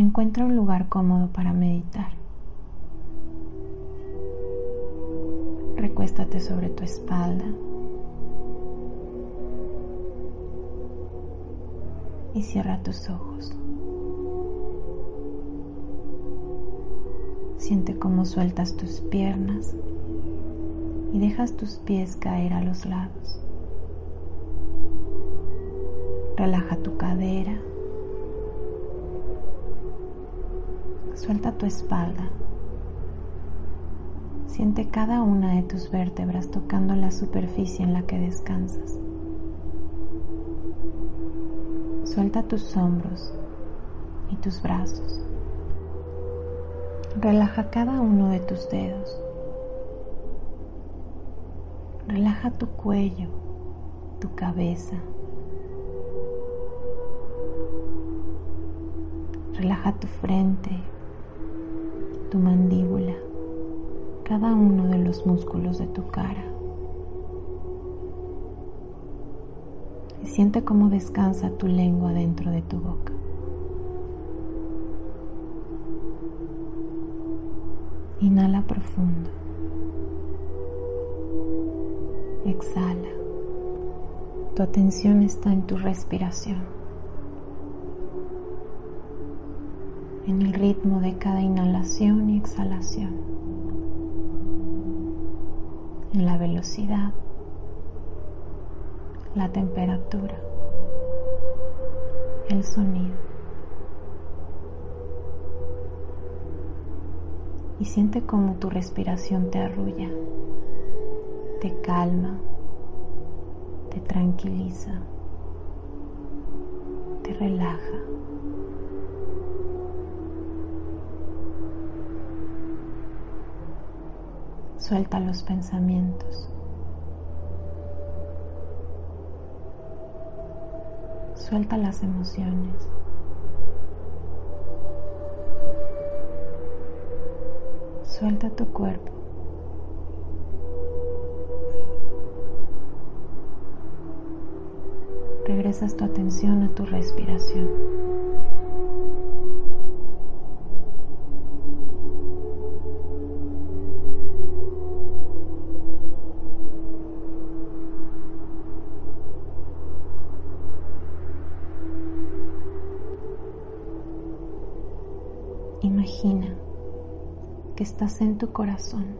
Encuentra un lugar cómodo para meditar. Recuéstate sobre tu espalda y cierra tus ojos. Siente cómo sueltas tus piernas y dejas tus pies caer a los lados. Relaja tu cadera Suelta tu espalda. Siente cada una de tus vértebras tocando la superficie en la que descansas. Suelta tus hombros y tus brazos. Relaja cada uno de tus dedos. Relaja tu cuello, tu cabeza. Relaja tu frente, tu mandíbula, cada uno de los músculos de tu cara. Y siente cómo descansa tu lengua dentro de tu boca. Inhala profundo. Exhala. Tu atención está en tu respiración. En el ritmo de cada inhalación y exhalación, en la velocidad, la temperatura, el sonido. Y siente cómo tu respiración te arrulla, te calma, te tranquiliza, te relaja. Suelta los pensamientos. Suelta las emociones. Suelta tu cuerpo. Regresas tu atención a tu respiración. En tu corazón,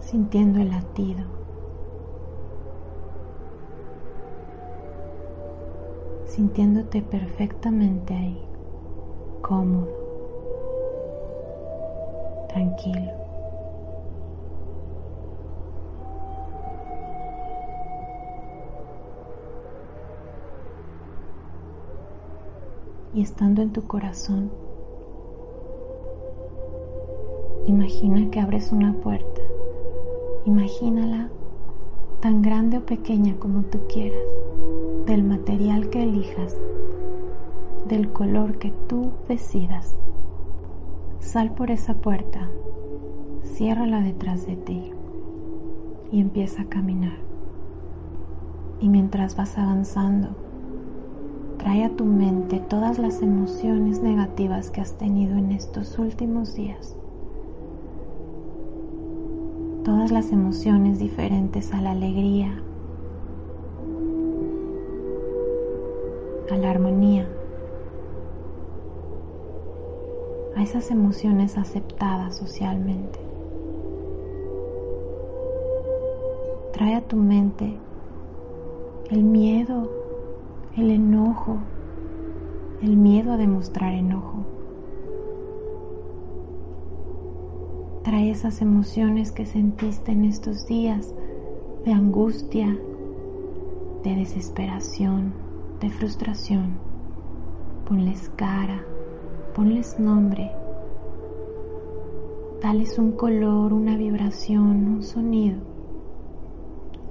sintiendo el latido. sintiéndote perfectamente ahí, cómodo, tranquilo. y estando en tu corazón, imagina que abres una puerta. Imagínala tan grande o pequeña como tú quieras, del material que elijas, del color que tú decidas. Sal por esa puerta, ciérrala detrás de ti y empieza a caminar. Y mientras vas avanzando, Trae a tu mente todas las emociones negativas que has tenido en estos últimos días. Todas las emociones diferentes a la alegría, a la armonía, a esas emociones aceptadas socialmente. Trae a tu mente el miedo el enojo, el miedo a demostrar enojo. Trae esas emociones que sentiste en estos días de angustia, de desesperación, de frustración. Ponles cara, ponles nombre. Dales un color, una vibración, un sonido.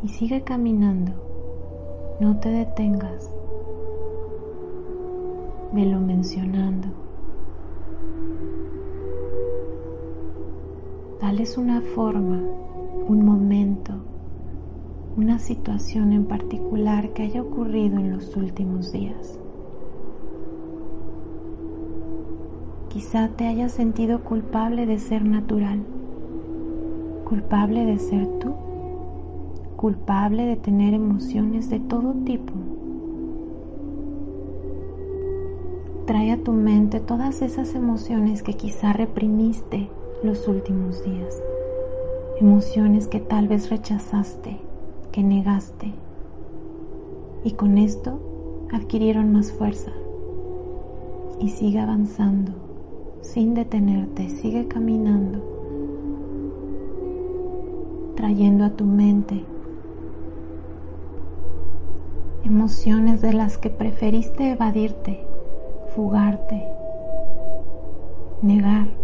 Y sigue caminando. No te detengas velo mencionando. Dales una forma, un momento, una situación en particular que haya ocurrido en los últimos días. Quizá te hayas sentido culpable de ser natural, culpable de ser tú, culpable de tener emociones de todo tipo. Trae a tu mente todas esas emociones que quizá reprimiste los últimos días, emociones que tal vez rechazaste, que negaste, y con esto adquirieron más fuerza. Y sigue avanzando sin detenerte, sigue caminando, trayendo a tu mente emociones de las que preferiste evadirte, fugarte, negar.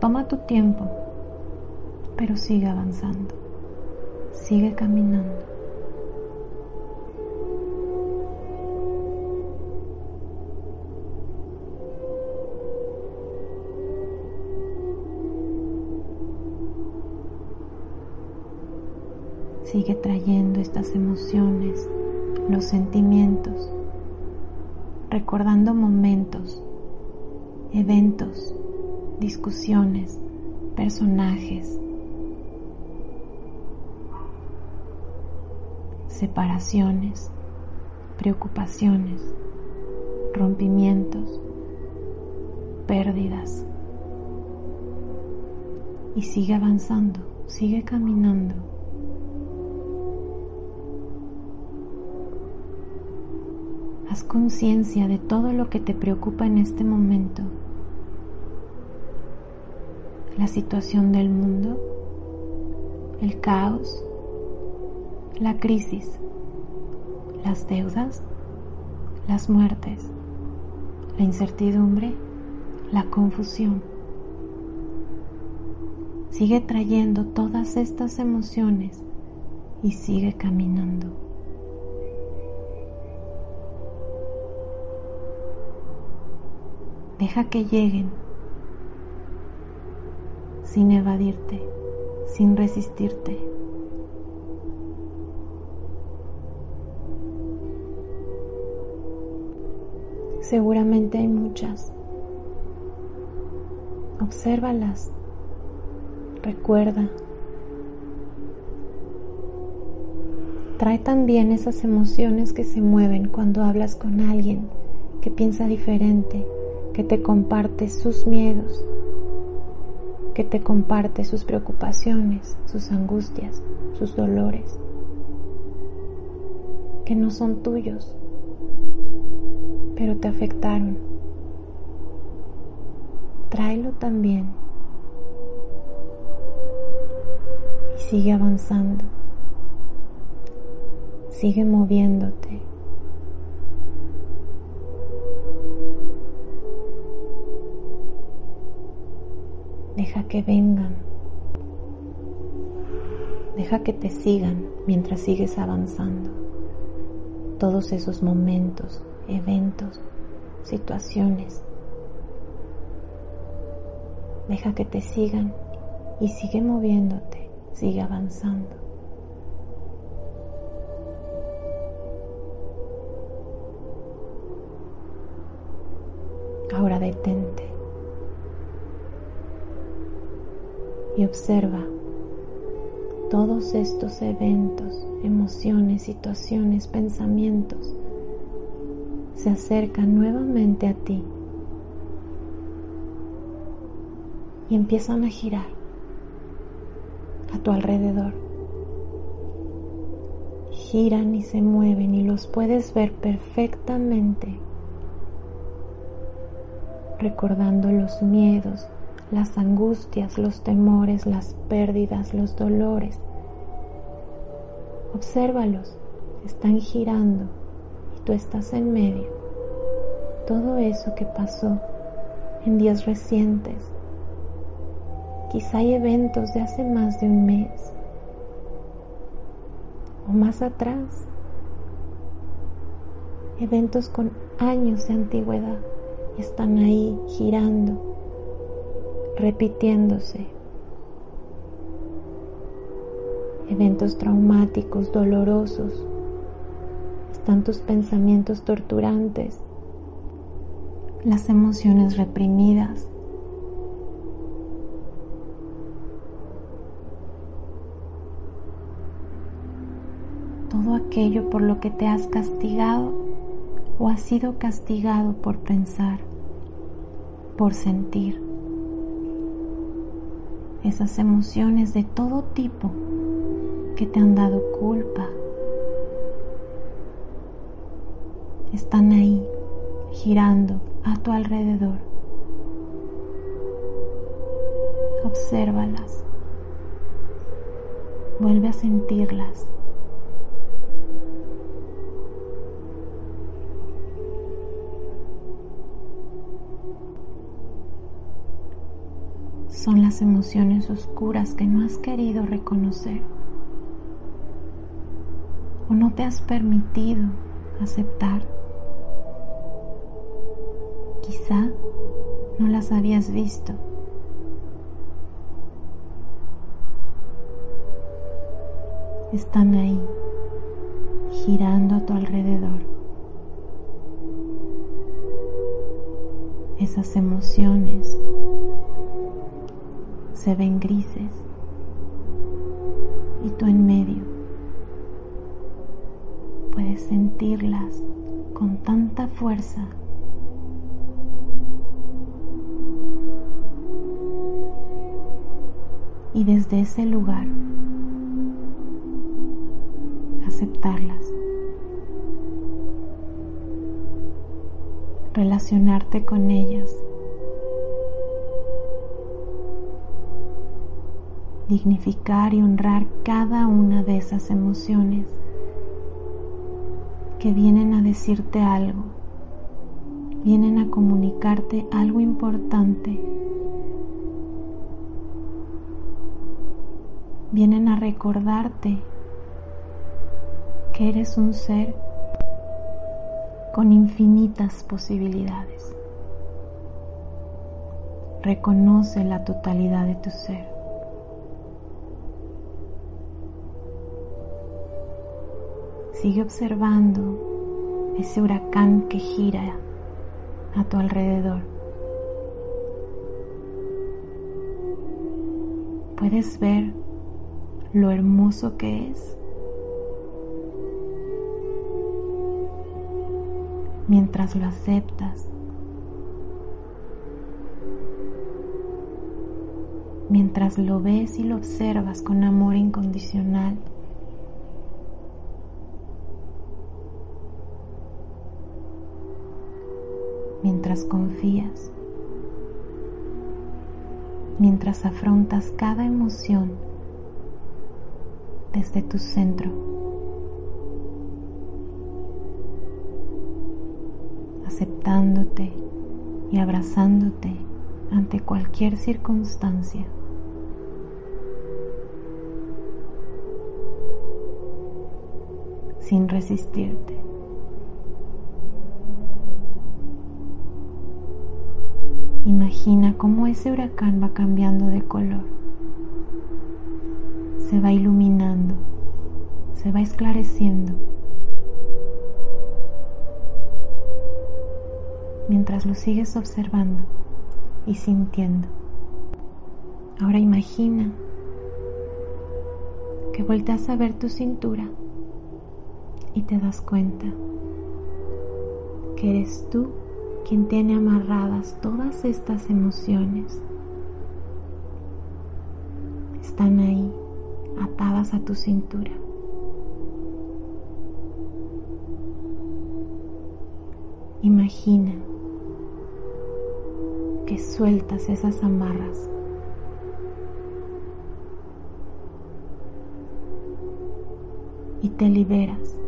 Toma tu tiempo, pero sigue avanzando, sigue caminando. Sigue trayendo estas emociones, los sentimientos, recordando momentos, eventos, discusiones, personajes, separaciones, preocupaciones, rompimientos, pérdidas. Y sigue avanzando, sigue caminando Haz conciencia de todo lo que te preocupa en este momento. La situación del mundo, el caos, la crisis, las deudas, las muertes, la incertidumbre, la confusión. Sigue trayendo todas estas emociones y sigue caminando. Deja que lleguen sin evadirte, sin resistirte. Seguramente hay muchas. Obsérvalas. Recuerda. Trae también esas emociones que se mueven cuando hablas con alguien que piensa diferente que te comparte sus miedos, que te comparte sus preocupaciones, sus angustias, sus dolores, que no son tuyos, pero te afectaron. Tráelo también y sigue avanzando, sigue moviéndote. Deja que vengan. Deja que te sigan mientras sigues avanzando. Todos esos momentos, eventos, situaciones. Deja que te sigan y sigue moviéndote, sigue avanzando. Ahora detente. Y observa todos estos eventos, emociones, situaciones, pensamientos se acercan nuevamente a ti y empiezan a girar a tu alrededor. Giran y se mueven y los puedes ver perfectamente, recordando los miedos, las angustias, los temores, las pérdidas, los dolores. Obsérvalos, están girando y tú estás en medio. Todo eso que pasó en días recientes. Quizá hay eventos de hace más de un mes o más atrás. Eventos con años de antigüedad están ahí girando repitiéndose, eventos traumáticos, dolorosos. Están tus pensamientos torturantes, las emociones reprimidas. Todo aquello por lo que te has castigado o has sido castigado por pensar, por sentir. Esas emociones de todo tipo que te han dado culpa están ahí girando a tu alrededor. Obsérvalas. Vuelve a sentirlas. Son las emociones oscuras que no has querido reconocer o no te has permitido aceptar. Quizá no las habías visto. Están ahí, girando a tu alrededor. Esas emociones se ven grises y tú en medio puedes sentirlas con tanta fuerza y desde ese lugar aceptarlas. Relacionarte con ellas. Dignificar y honrar cada una de esas emociones que vienen a decirte algo, vienen a comunicarte algo importante vienen a recordarte que eres un ser con infinitas posibilidades. Reconoce la totalidad de tu ser. Sigue observando ese huracán que gira a tu alrededor. Puedes ver lo hermoso que es. Mientras lo aceptas, mientras lo ves y lo observas con amor incondicional, mientras confías, mientras afrontas cada emoción desde tu centro. aceptándote y abrazándote ante cualquier circunstancia. sin resistirte. Imagina cómo ese huracán va cambiando de color se va iluminando, se va esclareciendo. Mientras lo sigues observando y sintiendo. Ahora imagina que volteas a ver tu cintura y te das cuenta que eres tú quien tiene amarradas todas estas emociones. Están ahí atadas a tu cintura. Imagina que sueltas esas amarras. Y te liberas.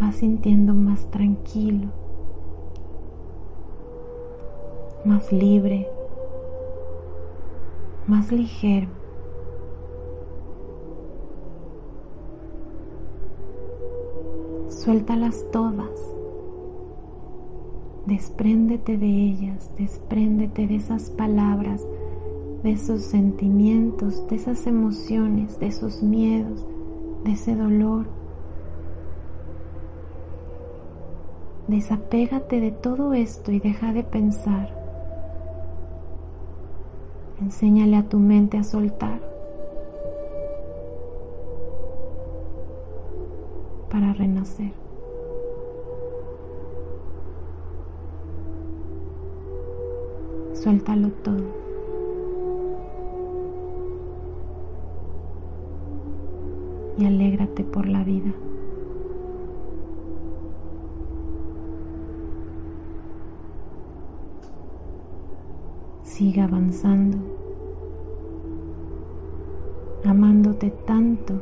Vas sintiendo más tranquilo, más libre, más ligero. Suéltalas todas. Despréndete de ellas, despréndete de esas palabras de esos sentimientos, de esas emociones, de esos miedos, de ese dolor. Desapégate de todo esto y deja de pensar. Enséñale a tu mente a soltar para renacer. Suéltalo todo. y alégrate por la vida. Siga avanzando, amándote tanto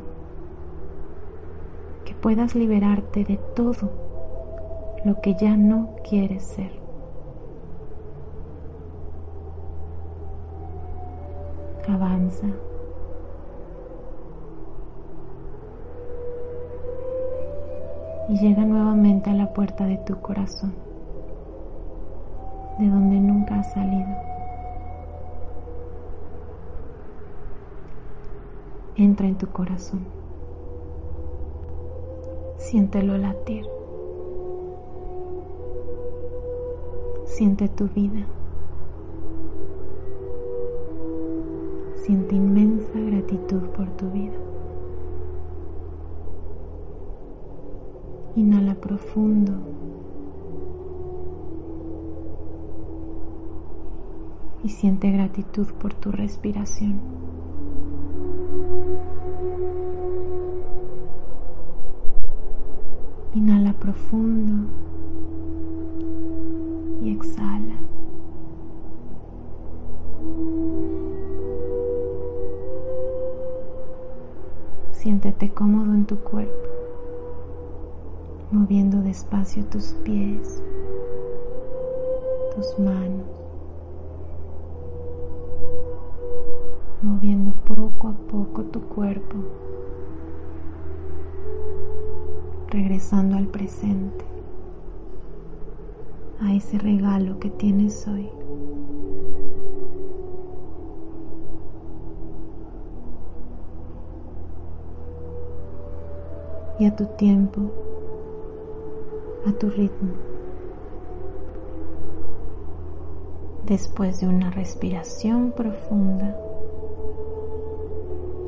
que puedas liberarte de todo lo que ya no quieres ser. Avanza. y llega nuevamente a la puerta de tu corazón, de donde nunca has salido. Entra en tu corazón, siéntelo latir, siente tu vida, siente inmensa gratitud por tu vida. Inhala profundo. Y siente gratitud por tu respiración. Profundo y exhala. Siéntete cómodo en tu cuerpo moviendo despacio tus pies, tus manos, presente, a ese regalo que tienes hoy. y a tu tiempo a tu ritmo. Después de una respiración profunda,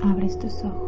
abres tus ojos.